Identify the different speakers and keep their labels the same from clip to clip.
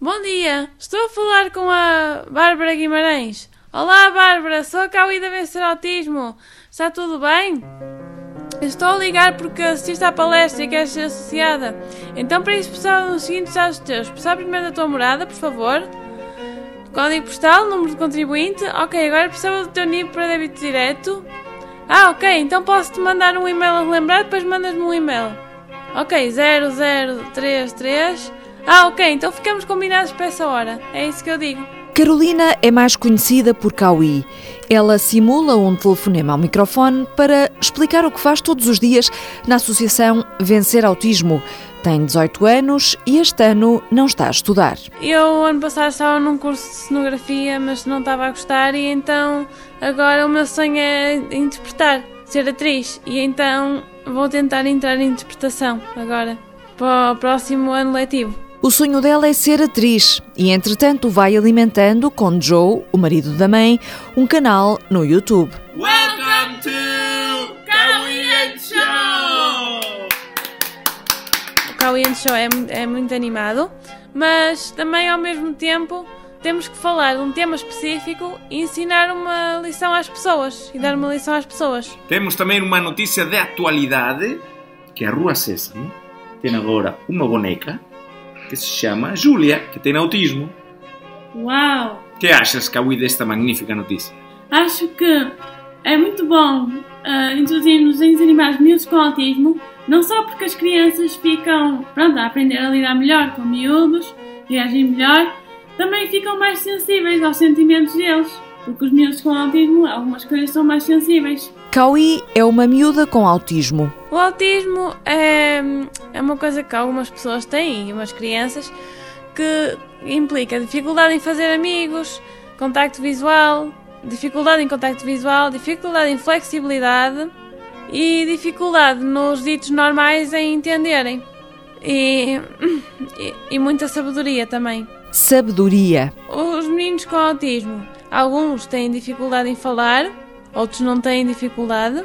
Speaker 1: Bom dia, estou a falar com a Bárbara Guimarães. Olá, Bárbara, sou a Cauí da Vencer Autismo. Está tudo bem? Estou a ligar porque assististe à palestra e queres ser associada. Então, para isso, precisava dos seguintes dados teus. Precisava primeiro da tua morada, por favor. Código postal, número de contribuinte. Ok, agora precisava do teu nível para débito direto. Ah, ok, então posso-te mandar um e-mail a relembrar, depois mandas-me um e-mail. Ok, 0033. Ah, ok, então ficamos combinados para essa hora. É isso que eu digo.
Speaker 2: Carolina é mais conhecida por Cauí. Ela simula um telefonema ao microfone para explicar o que faz todos os dias na Associação Vencer Autismo. Tem 18 anos e este ano não está a estudar.
Speaker 1: Eu, ano passado, estava num curso de cenografia, mas não estava a gostar, e então agora o meu sonho é interpretar, ser atriz. E então vou tentar entrar em interpretação agora, para o próximo ano letivo.
Speaker 2: O sonho dela é ser atriz e, entretanto, vai alimentando com Joe, o marido da mãe, um canal no YouTube.
Speaker 3: Welcome to Cowie Show!
Speaker 1: O Cowie Show é, é muito animado, mas também ao mesmo tempo temos que falar de um tema específico e ensinar uma lição às pessoas e dar uma lição às pessoas.
Speaker 3: Temos também uma notícia de atualidade que a Rua Sésamo tem agora uma boneca que se chama Júlia, que tem autismo.
Speaker 1: Uau!
Speaker 3: O que achas, Kawi, desta magnífica notícia?
Speaker 1: Acho que é muito bom uh, introduzir nos desenhos animados miúdos com autismo, não só porque as crianças ficam pronto, a aprender a lidar melhor com miúdos, reagem melhor, também ficam mais sensíveis aos sentimentos deles, porque os miúdos com autismo, algumas coisas são mais sensíveis.
Speaker 2: Cauí é uma miúda com autismo.
Speaker 1: O autismo é, é uma coisa que algumas pessoas têm, umas crianças, que implica dificuldade em fazer amigos, contacto visual, dificuldade em contacto visual, dificuldade em flexibilidade e dificuldade nos ditos normais em entenderem. E, e, e muita sabedoria também.
Speaker 2: Sabedoria.
Speaker 1: Os meninos com autismo, alguns têm dificuldade em falar, outros não têm dificuldade.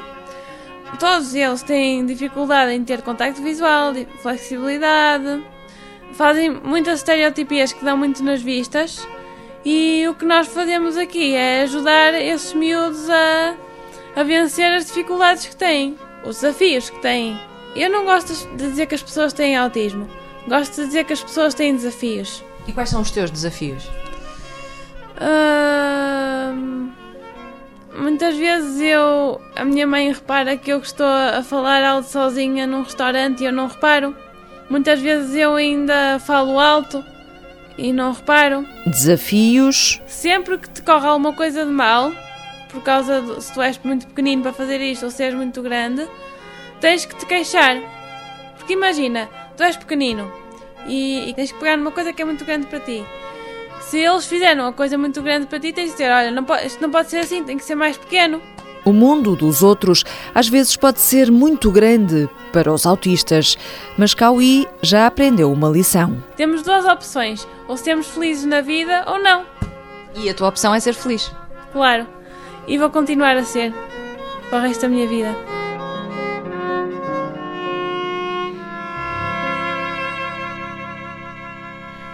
Speaker 1: Todos eles têm dificuldade em ter contacto visual, flexibilidade, fazem muitas estereotipias que dão muito nas vistas. E o que nós fazemos aqui é ajudar esses miúdos a, a vencer as dificuldades que têm, os desafios que têm. Eu não gosto de dizer que as pessoas têm autismo, gosto de dizer que as pessoas têm desafios.
Speaker 2: E quais são os teus desafios?
Speaker 1: Uh, muitas vezes eu. A minha mãe repara que eu estou a falar alto sozinha num restaurante e eu não reparo. Muitas vezes eu ainda falo alto e não reparo.
Speaker 2: Desafios.
Speaker 1: Sempre que te corre alguma coisa de mal, por causa de se tu és muito pequenino para fazer isto ou se és muito grande, tens que te queixar. Porque imagina, tu és pequenino e, e tens que pegar numa coisa que é muito grande para ti. Se eles fizeram uma coisa muito grande para ti, tens de dizer: olha, não pode, isto não pode ser assim, tem que ser mais pequeno.
Speaker 2: O mundo dos outros às vezes pode ser muito grande para os autistas, mas Cauí já aprendeu uma lição.
Speaker 1: Temos duas opções: ou sermos felizes na vida ou não.
Speaker 2: E a tua opção é ser feliz?
Speaker 1: Claro, e vou continuar a ser para o resto da minha vida.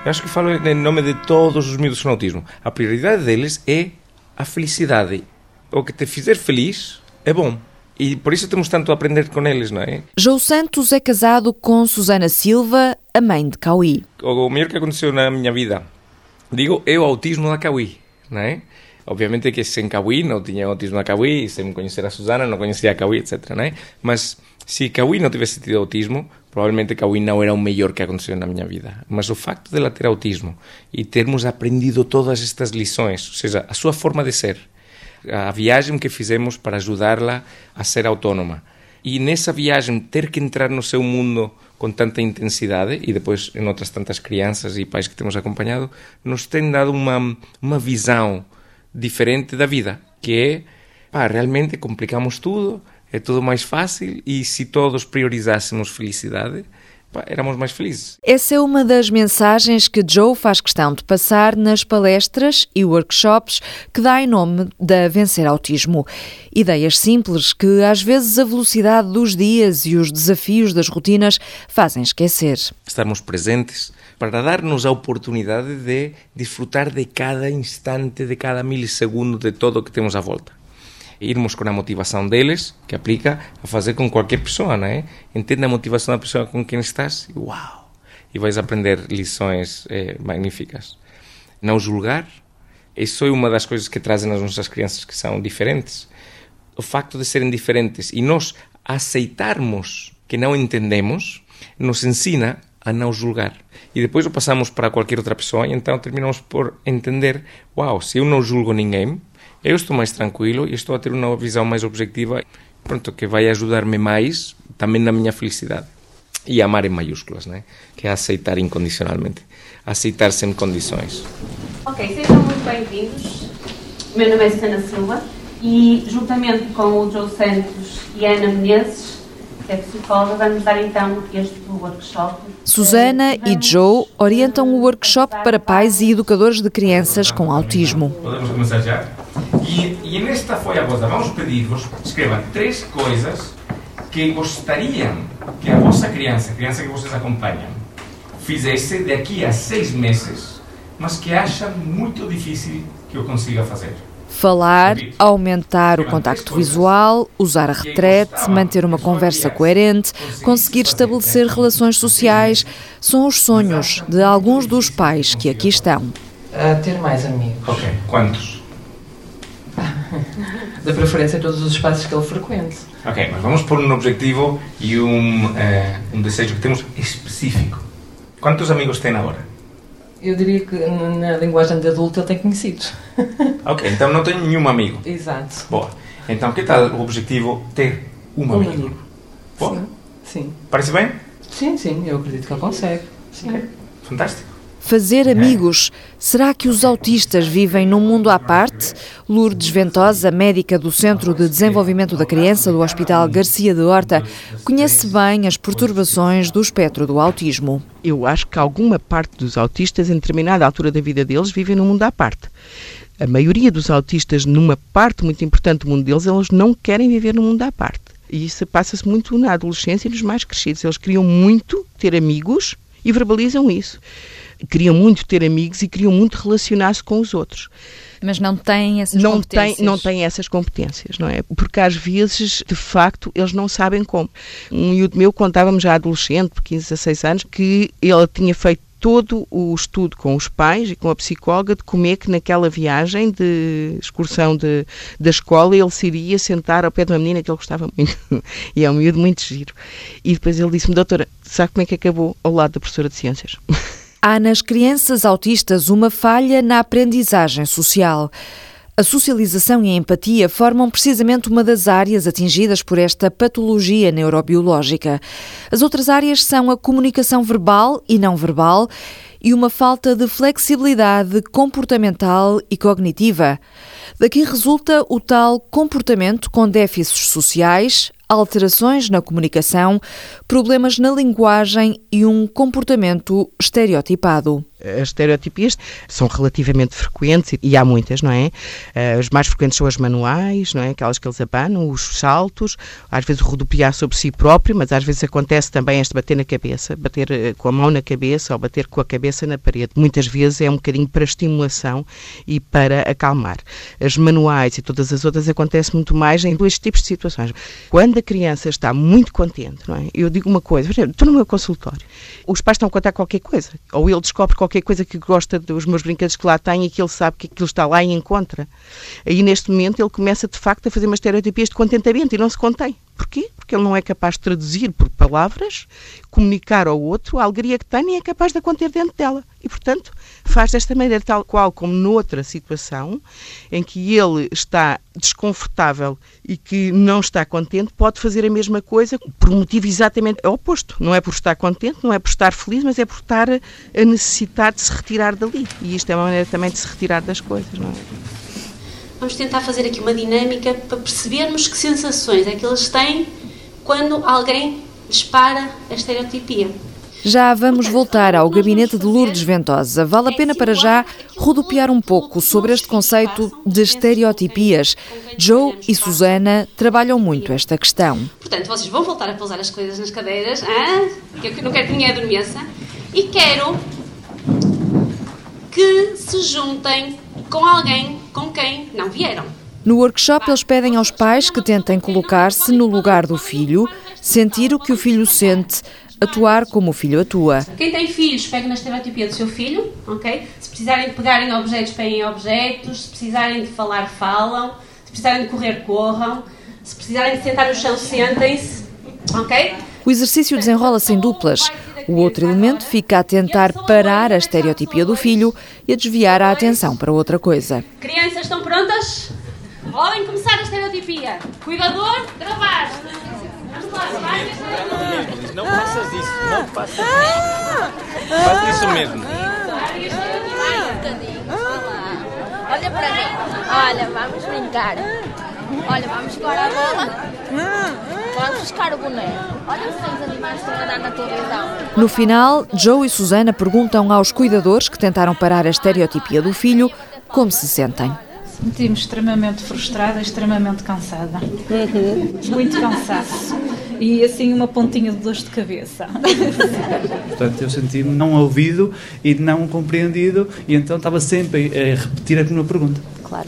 Speaker 4: Eu acho que falo em nome de todos os miúdos com autismo. A prioridade deles é a felicidade. O que te fizer feliz é bom. E por isso temos tanto a aprender com eles, não é?
Speaker 2: João Santos é casado com Susana Silva, a mãe de Cauí.
Speaker 4: O melhor que aconteceu na minha vida, digo, é o autismo da Cauí, não é? Obviamente que sem Cauí não tinha autismo da Cauí, sem conhecer a Susana não conhecia a Cauí, etc, não é? Mas se Cauí não tivesse tido autismo, provavelmente Cauí não era o melhor que aconteceu na minha vida. Mas o facto de ela ter autismo e termos aprendido todas estas lições, ou seja, a sua forma de ser, a viagem que fizemos para ajudá-la a ser autónoma, e nessa viagem ter que entrar no seu mundo com tanta intensidade e depois em outras tantas crianças e pais que temos acompanhado, nos tem dado uma, uma visão diferente da vida, que é, pá, realmente complicamos tudo, é tudo mais fácil e se todos priorizássemos felicidade, pá, éramos mais felizes.
Speaker 2: Essa é uma das mensagens que Joe faz questão de passar nas palestras e workshops que dá em nome da Vencer Autismo. Ideias simples que às vezes a velocidade dos dias e os desafios das rotinas fazem esquecer.
Speaker 4: Estarmos presentes, para dar-nos a oportunidade de disfrutar de cada instante, de cada milisegundo, de todo o que temos à volta. Irmos com a motivação deles, que aplica a fazer com qualquer pessoa, não é? Entende a motivação da pessoa com quem estás uau! E vais aprender lições eh, magníficas. Não julgar, isso é uma das coisas que trazem as nossas crianças que são diferentes. O facto de serem diferentes e nós aceitarmos que não entendemos, nos ensina a não julgar. E depois o passamos para qualquer outra pessoa e então terminamos por entender: uau, se eu não julgo ninguém, eu estou mais tranquilo e estou a ter uma visão mais objetiva, pronto, que vai ajudar-me mais também na minha felicidade. E amar em maiúsculas, né? que é aceitar incondicionalmente. Aceitar sem condições.
Speaker 5: Ok, sejam muito bem-vindos. Meu nome é Susana Silva e, juntamente com o Joe Santos e a Ana Menezes, que é psicóloga, vamos dar então este workshop.
Speaker 2: Susana e Joe orientam o workshop para pais e educadores de crianças com autismo.
Speaker 4: Podemos começar já? E, e nesta folha vossa vamos pedir-vos escrevam três coisas que gostariam que a vossa criança, a criança que vocês acompanham, fizesse daqui a seis meses, mas que acha muito difícil que eu consiga fazer.
Speaker 2: Falar, aumentar o contacto visual, usar a retrete, manter uma conversa coerente, conseguir estabelecer relações sociais, são os sonhos de alguns dos pais que aqui estão.
Speaker 6: Uh, ter mais amigos.
Speaker 4: Ok, quantos?
Speaker 6: De preferência em todos os espaços que ele frequente.
Speaker 4: Ok, mas vamos pôr um objetivo e um, uh, um desejo que temos específico. Quantos amigos tem agora?
Speaker 6: Eu diria que na linguagem de adulto ele tem conhecidos.
Speaker 4: Ok, então não tenho nenhum amigo.
Speaker 6: Exato.
Speaker 4: Boa. Então, que tal o objetivo ter um,
Speaker 6: Um
Speaker 4: amigo?
Speaker 6: amigo.
Speaker 4: Boa.
Speaker 6: Sim. Sim.
Speaker 4: Parece bem?
Speaker 6: Sim, sim, eu acredito que ele consegue. Sim.
Speaker 4: Ok, fantástico.
Speaker 2: Fazer amigos. Será que os autistas vivem num mundo à parte? Lourdes Ventosa, médica do Centro de Desenvolvimento da Criança do Hospital Garcia de Horta, conhece bem as perturbações do espectro do autismo.
Speaker 7: eu acho que alguma parte dos autistas, em determinada altura da vida deles, vivem num mundo à parte. A maioria dos autistas, numa parte muito importante do mundo deles, eles não querem viver num mundo à parte. E isso passa-se muito na adolescência e nos mais crescidos. Eles queriam muito ter amigos e verbalizam isso. Queriam muito ter amigos e queriam muito relacionar-se com os outros
Speaker 2: Mas não têm essas
Speaker 7: não tem, não tem essas competências, não é? Porque às vezes, de facto, eles não sabem como. Um miúdo meu contava-me já adolescente, de 15 a 16 anos, que ele tinha feito todo o estudo com os pais e com a psicóloga de como é que naquela viagem de excursão de, da escola ele se iria sentar ao pé de uma menina que ele gostava muito. e é um miúdo muito giro. E depois ele disse-me, doutora, sabe como é que acabou ao lado da professora de ciências?
Speaker 2: Há nas crianças autistas uma falha na aprendizagem social. A socialização e a empatia formam precisamente uma das áreas atingidas por esta patologia neurobiológica. As outras áreas são a comunicação verbal e não verbal e uma falta de flexibilidade comportamental e cognitiva. Daqui resulta o tal comportamento com déficits sociais, alterações na comunicação, problemas na linguagem e um comportamento estereotipado.
Speaker 7: As estereotipias são relativamente frequentes e há muitas, não é? As mais frequentes são as manuais, não é? Aquelas que eles abanam, os saltos, às vezes o rodopiar sobre si próprio, mas às vezes acontece também este bater na cabeça, bater uh, com a mão na cabeça ou bater com a cabeça na parede. Muitas vezes é um bocadinho para estimulação e para acalmar. As manuais e todas as outras acontecem muito mais em dois tipos de situações. Quando a criança está muito contente, não é? Eu digo uma coisa, por exemplo, estou no meu consultório, os pais estão a contar qualquer coisa, ou ele descobre qualquer coisa que gosta dos meus brinquedos que lá tem e que ele sabe que aquilo está lá e encontra. Aí, neste momento, ele começa, de facto, a fazer umas estereotipias de contentamento e não se contém. Porquê? Porque ele não é capaz de traduzir por palavras, comunicar ao outro a alegria que tem e é capaz de a conter dentro dela. E, portanto, faz desta maneira, tal qual como noutra situação, em que ele está desconfortável e que não está contente, pode fazer a mesma coisa por um motivo exatamente oposto. Não é por estar contente, não é por estar feliz, mas é por estar a necessitar de se retirar dali. E isto é uma maneira também de se retirar das coisas, não é?
Speaker 5: Vamos tentar fazer aqui uma dinâmica para percebermos que sensações é que eles têm quando alguém dispara a estereotipia.
Speaker 2: Já vamos voltar ao gabinete de Lourdes Ventosa. Vale a pena para já rodopiar um pouco sobre este conceito de estereotipias. Joe e Susana trabalham muito esta questão.
Speaker 5: Portanto, vocês vão voltar a pousar as coisas nas cadeiras, que eu não quero que ninguém adormeça, e quero se juntem com alguém com quem não vieram.
Speaker 2: No workshop, eles pedem aos pais que tentem colocar-se no lugar do filho, sentir o que o filho sente, atuar como o filho atua.
Speaker 5: Quem tem filhos, pegue na estereotipia do seu filho, ok? Se precisarem de pegar em objetos, peguem em objetos. Se precisarem de falar, falam. Se precisarem de correr, corram. Se precisarem de sentar no chão, sentem-se, ok?
Speaker 2: O exercício desenrola-se em duplas. O outro elemento fica a tentar parar a estereotipia do filho e a desviar a atenção para outra coisa.
Speaker 5: Crianças, estão prontas? Podem começar a estereotipia. Cuidador, gravar. Vamos lá, vai.
Speaker 4: Não faças isso, não faças isso. Faz isso mesmo.
Speaker 8: Olha para mim. Olha, vamos brincar. Olha, vamos jogar a bola. Vamos buscar o boneco. Olha os desenhos animais que estão a dar na televisão.
Speaker 2: No final, Joe e Susana perguntam aos cuidadores que tentaram parar a estereotipia do filho como se sentem.
Speaker 9: Senti-me extremamente frustrada, extremamente cansada. Muito cansaço. E assim uma pontinha de dor de cabeça.
Speaker 10: Portanto, eu senti-me não ouvido e não compreendido e então estava sempre a repetir a mesma pergunta.
Speaker 8: Claro.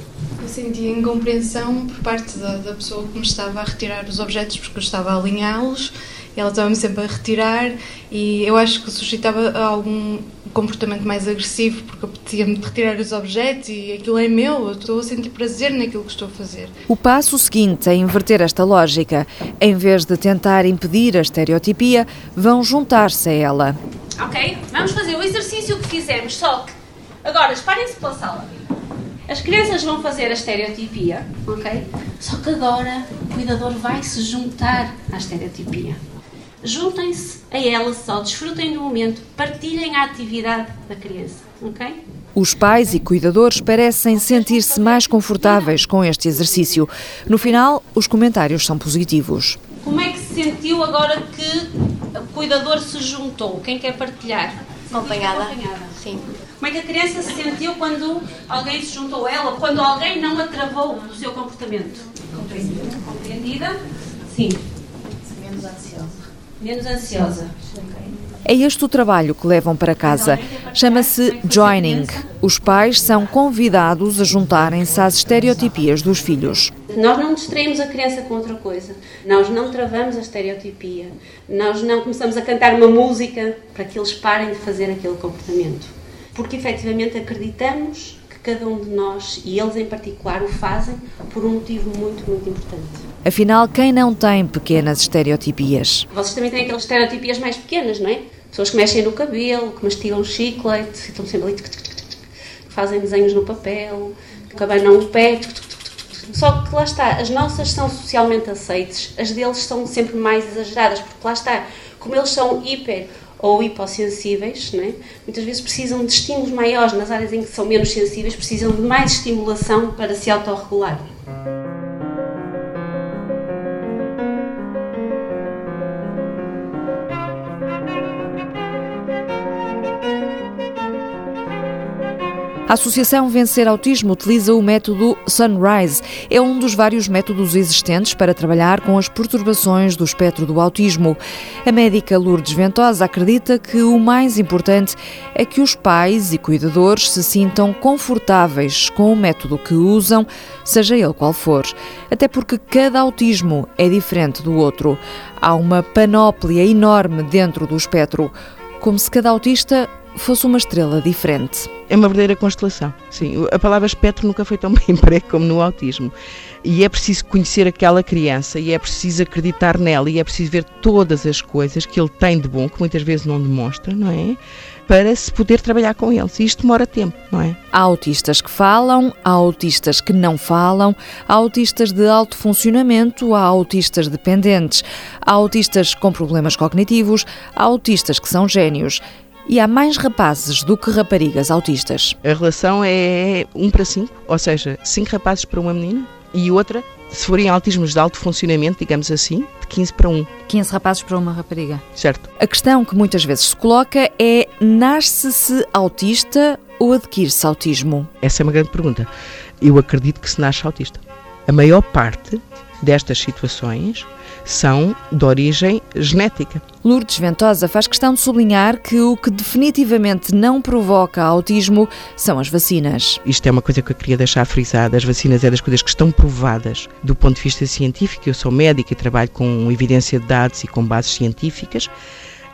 Speaker 11: Senti incompreensão por parte da, da pessoa que me estava a retirar os objetos porque eu estava a alinhá-los e ela estava-me sempre a retirar e eu acho que suscitava algum comportamento mais agressivo porque apetecia-me de retirar os objetos e aquilo é meu, eu estou a sentir prazer naquilo que estou a fazer.
Speaker 2: O passo seguinte é inverter esta lógica. Em vez de tentar impedir a estereotipia, vão juntar-se a ela.
Speaker 5: Ok? Vamos fazer o exercício que fizemos, só que agora esparem-se pela sala. As crianças vão fazer a estereotipia, ok? Só que agora o cuidador vai se juntar à estereotipia. Juntem-se a ela só, desfrutem do momento, partilhem a atividade da criança, ok?
Speaker 2: Os pais e cuidadores parecem sentir-se mais confortáveis com este exercício. No final, os comentários são positivos.
Speaker 5: Como é que se sentiu agora que o cuidador se juntou? Quem quer partilhar?
Speaker 8: Acompanhada.
Speaker 5: Acompanhada.
Speaker 8: Sim.
Speaker 5: Como é que a criança se sentiu quando alguém se juntou a ela, quando alguém não a travou do seu comportamento? Compreendida. Compreendida? Sim.
Speaker 8: Menos ansiosa.
Speaker 5: Menos ansiosa.
Speaker 2: É este o trabalho que levam para casa. Chama-se joining. Os pais são convidados a juntarem-se às estereotipias dos filhos.
Speaker 5: Nós não distraímos a criança com outra coisa. Nós não travamos a estereotipia. Nós não começamos a cantar uma música para que eles parem de fazer aquele comportamento. Porque efetivamente acreditamos que cada um de nós, e eles em particular, o fazem por um motivo muito, muito importante.
Speaker 2: Afinal, quem não tem pequenas estereotipias?
Speaker 5: Vocês também têm aquelas estereotipias mais pequenas, não é? Pessoas que mexem no cabelo, que mastigam chiclete, que estão sempre ali, que fazem desenhos no papel, que abanam o pé. Só que lá está, as nossas são socialmente aceites, as deles são sempre mais exageradas, porque lá está, como eles são hiper ou hipossensíveis, é? muitas vezes precisam de estímulos maiores, nas áreas em que são menos sensíveis, precisam de mais estimulação para se autorregular.
Speaker 2: A Associação Vencer Autismo utiliza o método Sunrise. É um dos vários métodos existentes para trabalhar com as perturbações do espectro do autismo. A médica Lourdes Ventosa acredita que o mais importante é que os pais e cuidadores se sintam confortáveis com o método que usam, seja ele qual for. Até porque cada autismo é diferente do outro. Há uma panóplia enorme dentro do espectro, como se cada autista fosse uma estrela diferente.
Speaker 7: É uma verdadeira constelação. Sim, a palavra espectro nunca foi tão bem emprego como no autismo. E é preciso conhecer aquela criança e é preciso acreditar nela e é preciso ver todas as coisas que ele tem de bom, que muitas vezes não demonstra, não é? Para se poder trabalhar com eles. E isto demora tempo, não é?
Speaker 2: Há autistas que falam, há autistas que não falam, há autistas de alto funcionamento, há autistas dependentes, há autistas com problemas cognitivos, há autistas que são génios. E há mais rapazes do que raparigas autistas.
Speaker 7: A relação é um para cinco, ou seja, cinco rapazes para uma menina e outra, se forem autismos de alto funcionamento, digamos assim, de 15 para 1.
Speaker 2: 15 rapazes para uma rapariga.
Speaker 7: Certo.
Speaker 2: A questão que muitas vezes se coloca é: nasce-se autista ou adquire-se autismo?
Speaker 7: Essa é uma grande pergunta. Eu acredito que se nasce autista. A maior parte destas situações são de origem genética.
Speaker 2: Lourdes Ventosa faz questão de sublinhar que o que definitivamente não provoca autismo são as vacinas.
Speaker 7: Isto é uma coisa que eu queria deixar frisada. As vacinas é das coisas que estão provadas do ponto de vista científico. Eu sou médica e trabalho com evidência de dados e com bases científicas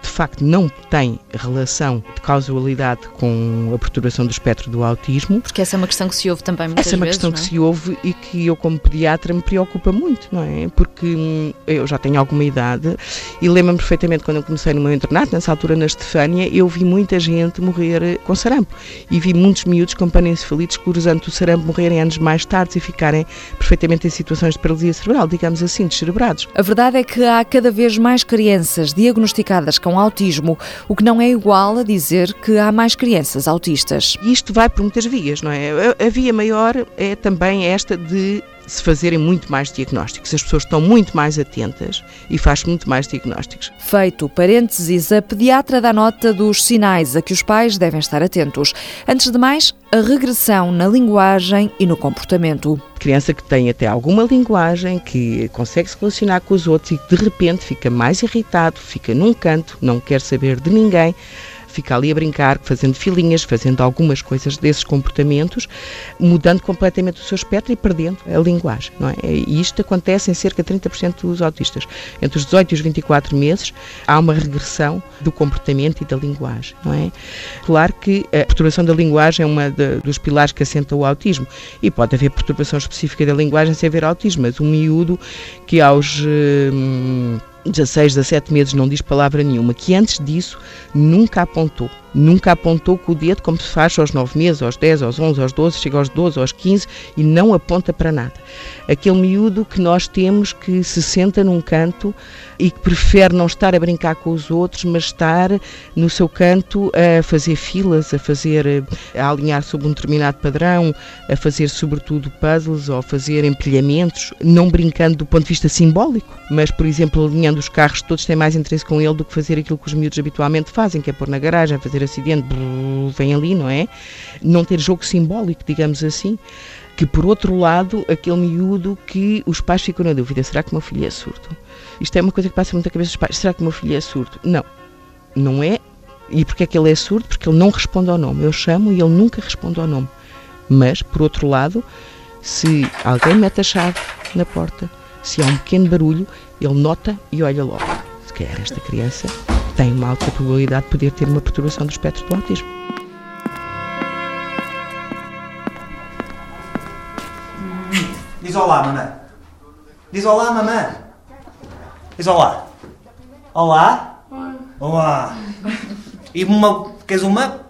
Speaker 7: de facto não tem relação de causalidade com a perturbação do espectro do autismo.
Speaker 2: Porque essa é uma questão que se ouve também muitas
Speaker 7: vezes. Essa é uma
Speaker 2: vezes,
Speaker 7: questão
Speaker 2: é?
Speaker 7: que se ouve e que eu, como pediatra, me preocupa muito, não é? Porque hum, eu já tenho alguma idade e lembro-me perfeitamente quando eu comecei no meu internato, nessa altura na Estefânia, eu vi muita gente morrer com sarampo e vi muitos miúdos com panencefalites cruzando o sarampo morrerem anos mais tarde e ficarem perfeitamente em situações de paralisia cerebral, digamos assim, descerebrados.
Speaker 2: A verdade é que há cada vez mais crianças diagnosticadas com autismo, o que não é igual a dizer que há mais crianças autistas.
Speaker 7: Isto vai por muitas vias, não é? A via maior é também esta de se fazerem muito mais diagnósticos. As pessoas estão muito mais atentas e faz muito mais diagnósticos.
Speaker 2: Feito parênteses, a pediatra dá nota dos sinais a que os pais devem estar atentos. Antes de mais, a regressão na linguagem e no comportamento.
Speaker 7: Criança que tem até alguma linguagem, que consegue se relacionar com os outros e de repente fica mais irritado, fica num canto, não quer saber de ninguém fica ali a brincar, fazendo filinhas, fazendo algumas coisas desses comportamentos, mudando completamente o seu espectro e perdendo a linguagem. Não é? E isto acontece em cerca de 30% dos autistas. Entre os 18 e os 24 meses há uma regressão do comportamento e da linguagem. Não é? Claro que a perturbação da linguagem é uma dos pilares que assenta o autismo e pode haver perturbação específica da linguagem sem haver autismo, mas um miúdo que aos. Hum, 16, 17 meses não diz palavra nenhuma, que antes disso nunca apontou nunca apontou com o dedo como se faz aos 9 meses, aos 10, aos 11, aos 12, chega aos 12, aos 15 e não aponta para nada. Aquele miúdo que nós temos que se senta num canto e que prefere não estar a brincar com os outros, mas estar no seu canto a fazer filas, a fazer a alinhar sob um determinado padrão, a fazer sobretudo puzzles ou a fazer empilhamentos, não brincando do ponto de vista simbólico, mas por exemplo alinhando os carros todos têm mais interesse com ele do que fazer aquilo que os miúdos habitualmente fazem, que é pôr na garagem, fazer acidente, brrr, vem ali, não é? Não ter jogo simbólico, digamos assim. Que por outro lado, aquele miúdo que os pais ficam na dúvida: será que o meu filho é surdo? Isto é uma coisa que passa muito na cabeça dos pais: será que o meu filho é surdo? Não, não é. E porquê é que ele é surdo? Porque ele não responde ao nome. Eu chamo e ele nunca responde ao nome. Mas, por outro lado, se alguém mete a chave na porta, se há um pequeno barulho, ele nota e olha logo. Se calhar esta criança tem uma alta probabilidade de poder ter uma perturbação do espectro do autismo.
Speaker 12: Diz olá, mamãe. Diz olá, mamãe. Diz olá. Olá? Olá. E uma. Queres uma?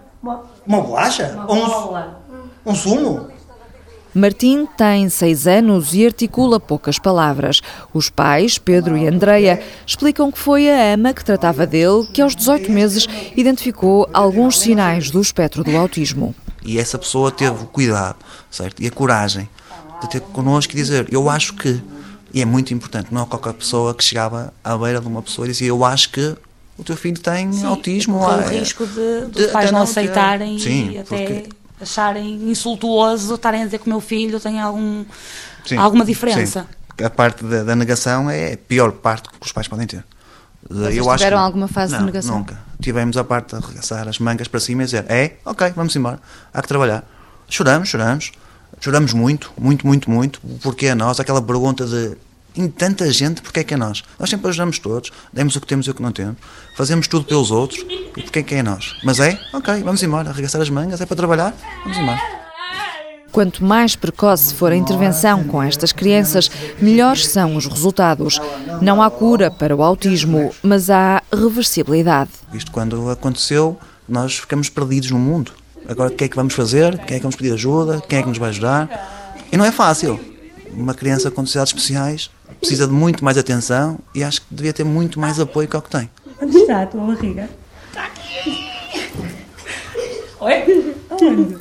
Speaker 12: Uma bolacha? Ou um, um sumo?
Speaker 2: Martim tem seis anos e articula poucas palavras. Os pais, Pedro e Andreia, explicam que foi a ama que tratava dele que aos 18 meses identificou alguns sinais do espectro do autismo.
Speaker 12: E essa pessoa teve o cuidado, certo? E a coragem de ter connosco e dizer, eu acho que, e é muito importante, não é qualquer pessoa que chegava à beira de uma pessoa e dizia, eu acho que o teu filho tem
Speaker 13: Sim,
Speaker 12: autismo.
Speaker 13: Com o risco de, de, de pais não aceitarem
Speaker 12: Sim,
Speaker 13: e até
Speaker 12: porque
Speaker 13: acharem insultuoso estarem a dizer que o meu filho tem algum, sim, alguma diferença.
Speaker 12: Sim. A parte da, da, negação é a pior parte que os pais podem ter.
Speaker 2: Vocês Eu tiveram que, alguma fase
Speaker 12: não,
Speaker 2: de negação?
Speaker 12: Nunca. Tivemos a parte de arregaçar as mangas para cima e dizer: é, ok, vamos embora, há que trabalhar. Choramos, choramos, choramos muito, muito, muito, muito, porque é nós, aquela pergunta de em tanta gente, porque é que é nós? Nós sempre ajudamos todos, demos o que temos e o que não temos, fazemos tudo pelos outros, e porque é que é nós? Mas é? Ok, vamos embora, arregaçar as mangas, é para trabalhar, vamos embora.
Speaker 2: Quanto mais precoce for a intervenção com estas crianças, melhores são os resultados. Não há cura para o autismo, mas há reversibilidade.
Speaker 12: Isto quando aconteceu, nós ficamos perdidos no mundo. Agora, o que é que vamos fazer? Quem é que vamos pedir ajuda? Quem é que nos vai ajudar? E não é fácil. Uma criança com necessidades especiais precisa de muito mais atenção e acho que devia ter muito mais apoio que o que tem.
Speaker 14: Onde está a tua barriga? Está aqui. Oi? Onde?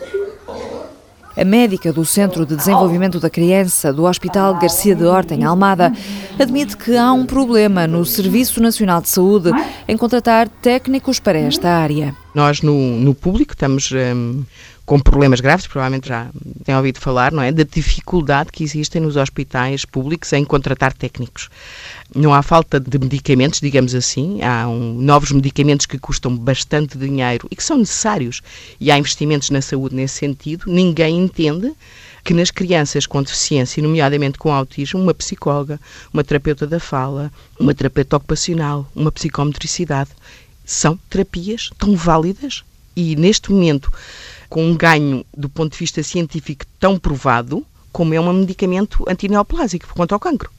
Speaker 2: A médica do Centro de Desenvolvimento da Criança do Hospital Garcia de Horta, em Almada, admite que há um problema no Serviço Nacional de Saúde em contratar técnicos para esta área.
Speaker 7: Nós, no, no público, estamos um, com problemas graves, provavelmente já têm ouvido falar, não é? Da dificuldade que existem nos hospitais públicos em contratar técnicos. Não há falta de medicamentos, digamos assim, há um, novos medicamentos que custam bastante dinheiro e que são necessários, e há investimentos na saúde nesse sentido. Ninguém entende que nas crianças com deficiência, nomeadamente com autismo, uma psicóloga, uma terapeuta da fala, uma terapeuta ocupacional, uma psicometricidade, são terapias tão válidas e neste momento com um ganho do ponto de vista científico tão provado como é um medicamento antineoplásico quanto ao cancro.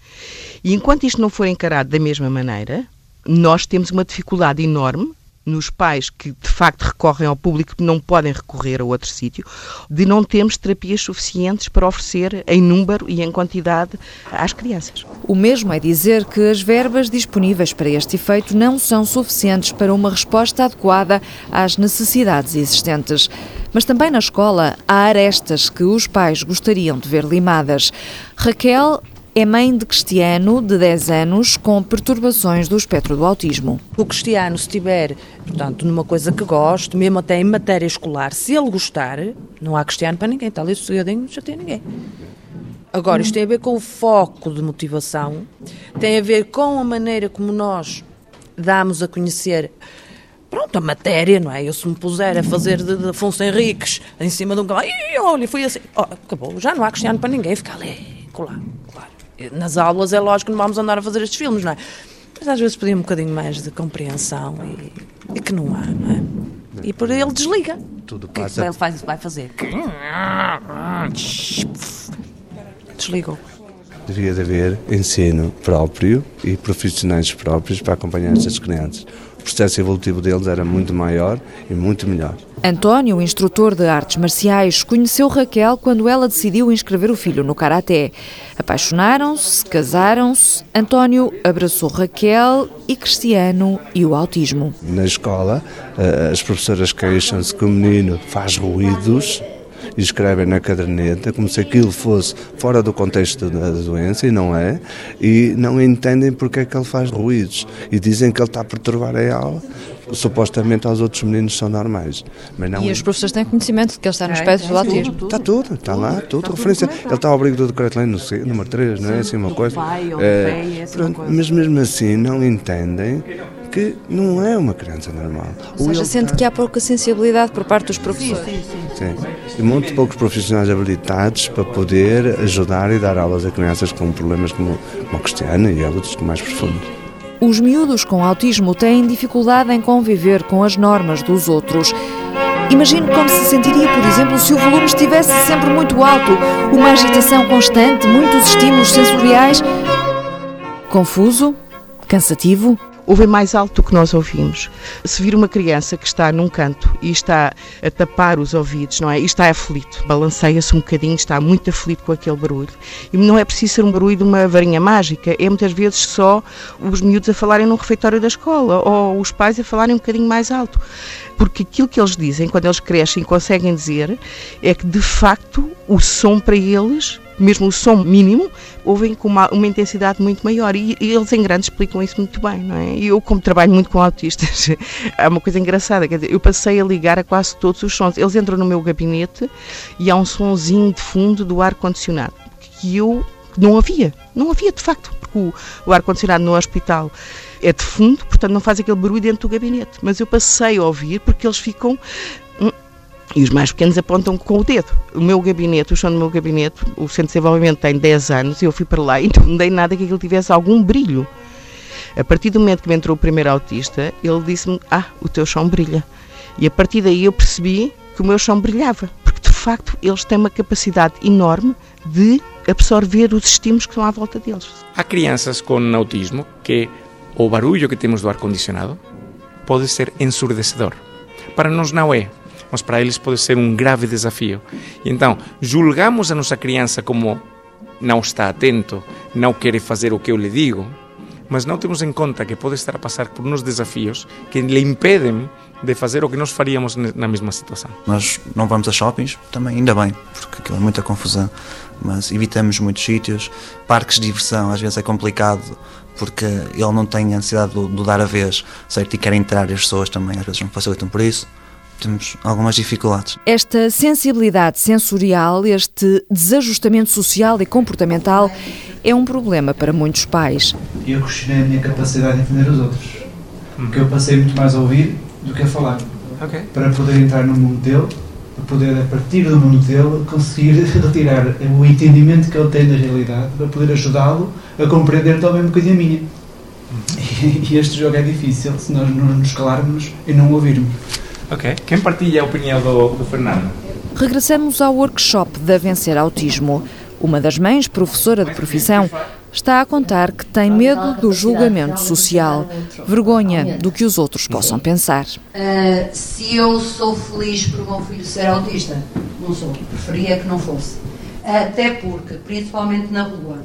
Speaker 7: E enquanto isto não for encarado da mesma maneira, nós temos uma dificuldade enorme nos pais que de facto recorrem ao público não podem recorrer a outro sítio, de não termos terapias suficientes para oferecer em número e em quantidade às crianças.
Speaker 2: O mesmo é dizer que as verbas disponíveis para este efeito não são suficientes para uma resposta adequada às necessidades existentes. Mas também na escola há arestas que os pais gostariam de ver limadas. Raquel é mãe de Cristiano, de 10 anos, com perturbações do espectro do autismo.
Speaker 15: O Cristiano, se estiver, portanto, numa coisa que goste, mesmo até em matéria escolar, se ele gostar, não há Cristiano para ninguém, está ali sossegadinho, não tem ninguém. Agora, isto tem a ver com o foco de motivação, tem a ver com a maneira como nós damos a conhecer pronto, a matéria, não é? Eu se me puser a fazer de, de Afonso Henriques em cima de um cavalo, olha, foi assim, oh, acabou, já não há Cristiano para ninguém, fica ali, colar, claro. Nas aulas é lógico que não vamos andar a fazer estes filmes, não é? Mas às vezes pedir um bocadinho mais de compreensão e, e que não há, não é? E por ele desliga.
Speaker 16: Tudo
Speaker 15: O que é que
Speaker 16: passa-
Speaker 15: ele faz, vai fazer? Desligou.
Speaker 16: Devia de haver ensino próprio e profissionais próprios para acompanhar estas crianças. O processo evolutivo deles era muito maior e muito melhor.
Speaker 2: António, instrutor de artes marciais, conheceu Raquel quando ela decidiu inscrever o filho no karaté. Apaixonaram-se, casaram-se. António abraçou Raquel e Cristiano e o autismo.
Speaker 16: Na escola, eh, as professoras queixam-se que o menino faz ruídos e escrevem na caderneta como se aquilo fosse fora do contexto da doença e não é, e não entendem porque é que ele faz ruídos e dizem que ele está a perturbar a aula. Supostamente aos outros meninos são normais, mas não
Speaker 17: E os professores têm conhecimento de que ele está no espectro do autismo.
Speaker 16: Está tudo, está lá, tudo, referência. Ele está ao abrigo do decreto-lei número 3, não é assim uma coisa?
Speaker 15: pai
Speaker 16: É,
Speaker 15: é
Speaker 16: pronto,
Speaker 15: coisa.
Speaker 16: mas mesmo assim não entendem que não é uma criança normal.
Speaker 17: Ou seja, sente que há pouca sensibilidade por parte dos professores.
Speaker 16: Sim. E muito poucos profissionais habilitados para poder ajudar e dar aulas a crianças com problemas como, como o Cristiano e outros mais profundos.
Speaker 2: Os miúdos com autismo têm dificuldade em conviver com as normas dos outros. Imagino como se sentiria, por exemplo, se o volume estivesse sempre muito alto, uma agitação constante, muitos estímulos sensoriais. Confuso? Cansativo?
Speaker 7: Ouvem mais alto do que nós ouvimos. Se vir uma criança que está num canto e está a tapar os ouvidos, não é? E está aflito, balanceia-se um bocadinho, está muito aflito com aquele barulho. E não é preciso ser um barulho de uma varinha mágica, é muitas vezes só os miúdos a falarem num refeitório da escola ou os pais a falarem um bocadinho mais alto. Porque aquilo que eles dizem, quando eles crescem, conseguem dizer, é que de facto o som para eles mesmo o som mínimo, ouvem com uma, uma intensidade muito maior. E, e eles em grande explicam isso muito bem, não é? Eu, como trabalho muito com autistas, há uma coisa engraçada, quer dizer, eu passei a ligar a quase todos os sons. Eles entram no meu gabinete e há um sonzinho de fundo do ar-condicionado, que eu não havia, não havia de facto, porque o, o ar-condicionado no hospital é de fundo, portanto não faz aquele barulho dentro do gabinete. Mas eu passei a ouvir porque eles ficam. E os mais pequenos apontam com o dedo. O meu gabinete, o chão do meu gabinete, o Centro de Desenvolvimento tem 10 anos, eu fui para lá e não dei nada que aquilo tivesse algum brilho. A partir do momento que me entrou o primeiro autista, ele disse-me: Ah, o teu chão brilha. E a partir daí eu percebi que o meu chão brilhava, porque de facto eles têm uma capacidade enorme de absorver os estímulos que estão à volta deles.
Speaker 4: Há crianças com autismo que o barulho que temos do ar-condicionado pode ser ensurdecedor. Para nós não é, mas para eles pode ser um grave desafio. Então, julgamos a nossa criança como não está atento, não quer fazer o que eu lhe digo, mas não temos em conta que pode estar a passar por uns desafios que lhe impedem de fazer o que nós faríamos na mesma situação.
Speaker 12: Nós não vamos a shoppings, também ainda bem, porque aquilo é muita confusão. Mas evitamos muitos sítios. Parques de diversão às vezes é complicado porque ele não tem a necessidade de, de dar a vez, certo? E quer entrar e as pessoas também às vezes não facilitam por isso. Temos algumas dificuldades.
Speaker 2: Esta sensibilidade sensorial, este desajustamento social e comportamental é um problema para muitos pais.
Speaker 10: Eu questionei a minha capacidade de entender os outros, porque eu passei muito mais a ouvir do que a falar.
Speaker 4: Ok.
Speaker 10: Para poder entrar no mundo dele, para poder, a partir do mundo dele, conseguir retirar o entendimento que ele tem da realidade, para poder ajudá-lo a compreender também um bocadinho a minha. E este jogo é difícil se nós não nos calarmos e não ouvirmos.
Speaker 4: Ok. Quem partilha a opinião do, do Fernando?
Speaker 2: Regressamos ao workshop da Vencer Autismo. Uma das mães, professora de profissão, está a contar que tem medo do julgamento social, vergonha do que os outros possam pensar.
Speaker 18: Uh, se eu sou feliz por o meu filho ser autista, não sou. Preferia que não fosse. Até porque, principalmente na rua,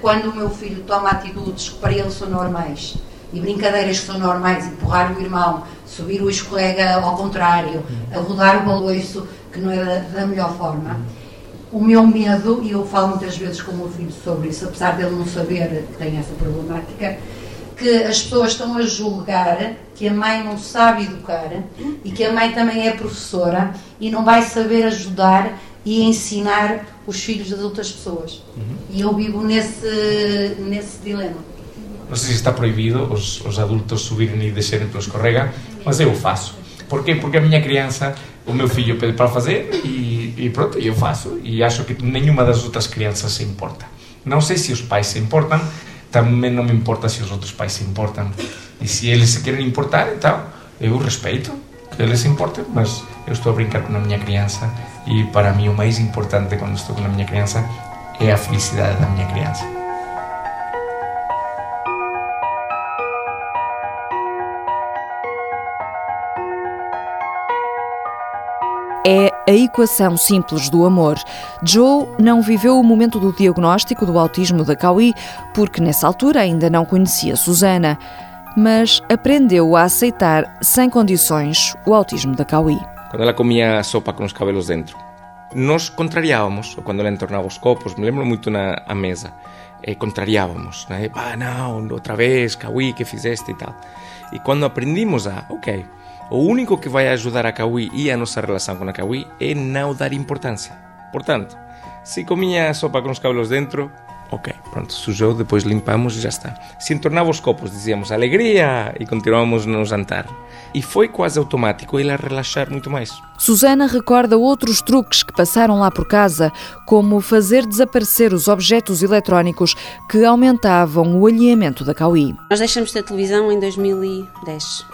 Speaker 18: quando o meu filho toma atitudes que para ele são normais e brincadeiras que são normais, empurrar o irmão, subir o escorrega ao contrário, a rodar o baloiço, que não é da, da melhor forma. O meu medo, e eu falo muitas vezes com o meu filho sobre isso, apesar dele não saber que tem essa problemática, que as pessoas estão a julgar que a mãe não sabe educar e que a mãe também é professora e não vai saber ajudar e ensinar os filhos das outras pessoas.
Speaker 4: Uhum.
Speaker 18: E eu vivo nesse, nesse dilema.
Speaker 4: Não sei se está proibido os, os adultos subirem e descerem pelo escorrega, mas eu faço. Por quê? Porque a minha criança, o meu filho pede para fazer e, e pronto, eu faço. E acho que nenhuma das outras crianças se importa. Não sei se os pais se importam, também não me importa se os outros pais se importam. E se eles se querem importar, então eu respeito que eles se importem, mas eu estou a brincar com a minha criança e para mim o mais importante quando estou com a minha criança é a felicidade da minha criança.
Speaker 2: É a equação simples do amor. Joe não viveu o momento do diagnóstico do autismo da Cauí porque nessa altura ainda não conhecia Susana, mas aprendeu a aceitar sem condições o autismo da Cauí.
Speaker 4: Quando ela comia sopa com os cabelos dentro, nos contrariávamos, ou quando ela entornava os copos, me lembro muito na a mesa, e contrariávamos, né? Ah, não, outra vez, Cauí, que fizeste e tal. E quando aprendimos a, ok, o único que vai ajudar a Cauí e a nossa relação com a Cauí é não dar importância. Portanto, se comia sopa com os cabelos dentro, ok, pronto, sujou, depois limpamos e já está. Se entornava os copos, dizíamos alegria e continuamos no jantar. E foi quase automático ele a relaxar muito mais.
Speaker 2: Susana recorda outros truques que passaram lá por casa, como fazer desaparecer os objetos eletrónicos que aumentavam o alinhamento da Cauí.
Speaker 5: Nós deixamos de ter televisão em 2010.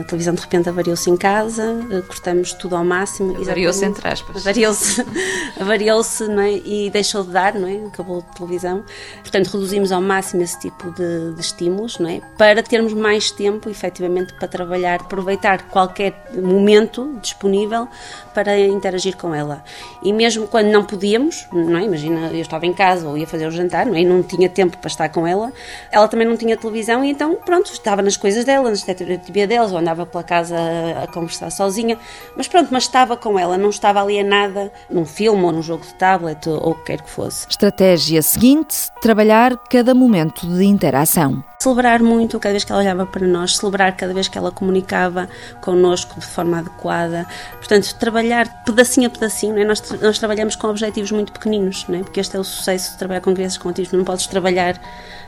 Speaker 5: A televisão de repente avariou-se em casa, cortamos tudo ao máximo.
Speaker 17: Avariou-se entre aspas.
Speaker 5: Avariou-se, avariou-se não é? e deixou de dar, não é? acabou a televisão. Portanto, reduzimos ao máximo esse tipo de, de estímulos não é? para termos mais tempo, efetivamente, para trabalhar, aproveitar qualquer momento disponível para interagir com ela. E mesmo quando não podíamos, não é? imagina, eu estava em casa ou ia fazer o jantar não é? e não tinha tempo para estar com ela, ela também não tinha televisão e então, pronto, estava nas coisas dela, nas TV deles, ou andava pela casa a, conversar sozinha, mas pronto, mas estava com ela, não estava ali a nada num filme ou num jogo de tablet ou o que quer que fosse.
Speaker 2: Estratégia seguinte: trabalhar cada momento de interação.
Speaker 5: Celebrar muito cada vez que ela olhava para nós, celebrar cada vez que ela comunicava connosco de forma adequada. Portanto, trabalhar pedacinho a pedacinho. Não é? nós, nós trabalhamos com objetivos muito pequeninos, não é? porque este é o sucesso de trabalhar com crianças com autismo. Não podes trabalhar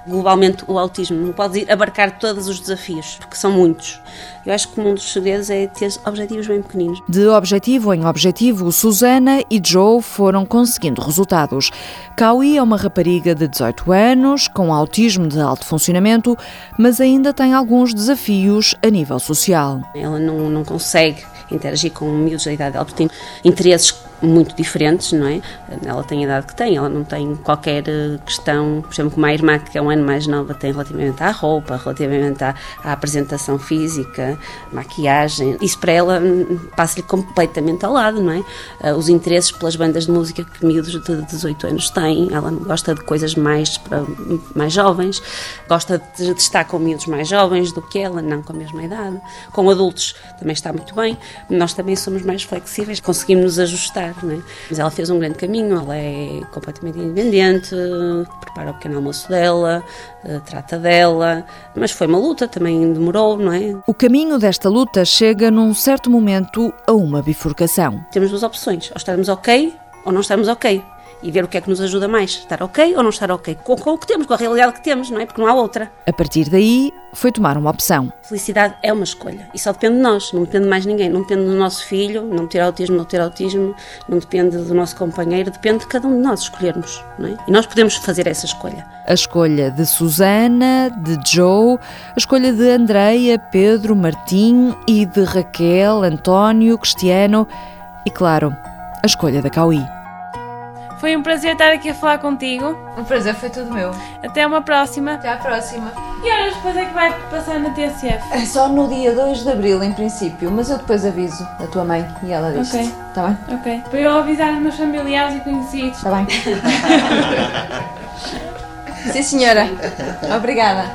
Speaker 5: globalmente o autismo, não podes ir abarcar todos os desafios, porque são muitos. Eu acho que um dos segredos é ter objetivos bem pequeninos.
Speaker 2: De objetivo em objetivo, Susana e Joe foram conseguindo resultados. Kaui é uma rapariga de 18 anos, com autismo de alto funcionamento, mas ainda tem alguns desafios a nível social.
Speaker 5: Ela não, não consegue interagir com miúdos da idade dela, porque tem interesses muito diferentes, não é? Ela tem a idade que tem, ela não tem qualquer questão, por exemplo, como a irmã que é um ano mais nova tem relativamente à roupa, relativamente à, à apresentação física, maquiagem, isso para ela passa-lhe completamente ao lado, não é? Os interesses pelas bandas de música que miúdos de 18 anos têm, ela gosta de coisas mais para mais jovens, gosta de, de estar com miúdos mais jovens do que ela, não com a mesma idade. Com adultos também está muito bem, nós também somos mais flexíveis, conseguimos nos ajustar trabalhar, não é? Mas ela fez um grande caminho, ela é completamente independente, prepara o pequeno almoço dela, eh, trata dela, mas foi uma luta, também demorou, não é?
Speaker 2: O caminho desta luta chega num certo momento a uma bifurcação.
Speaker 5: Temos duas opções, ou estarmos ok ou não estarmos ok e ver o que é que nos ajuda mais, estar ok ou não estar ok, com, com, o que temos, com a realidade que temos, não é? Porque não há outra.
Speaker 2: A partir daí, foi tomar uma opção.
Speaker 5: Felicidade é uma escolha e só depende de nós, não depende de mais ninguém, não depende do nosso filho, não ter autismo, não ter autismo, não depende do nosso companheiro, depende de cada um de nós escolhermos, não é? E nós podemos fazer essa escolha.
Speaker 2: A escolha de Susana, de Joe, a escolha de Andreia, Pedro, Martim e de Raquel, António, Cristiano e, claro, a escolha da Cauí.
Speaker 1: Foi um prazer estar aqui a falar contigo.
Speaker 17: O prazer foi todo meu.
Speaker 1: Até uma próxima.
Speaker 17: Até à próxima.
Speaker 1: E horas depois é que vai passar na TSF?
Speaker 17: É só no dia 2 de Abril, em princípio, mas eu depois aviso a tua mãe e ela diz.
Speaker 1: Ok.
Speaker 17: Está bem?
Speaker 1: Ok. Para eu avisar os meus familiares e conhecidos.
Speaker 17: Está bem. Sim, senhora. Obrigada.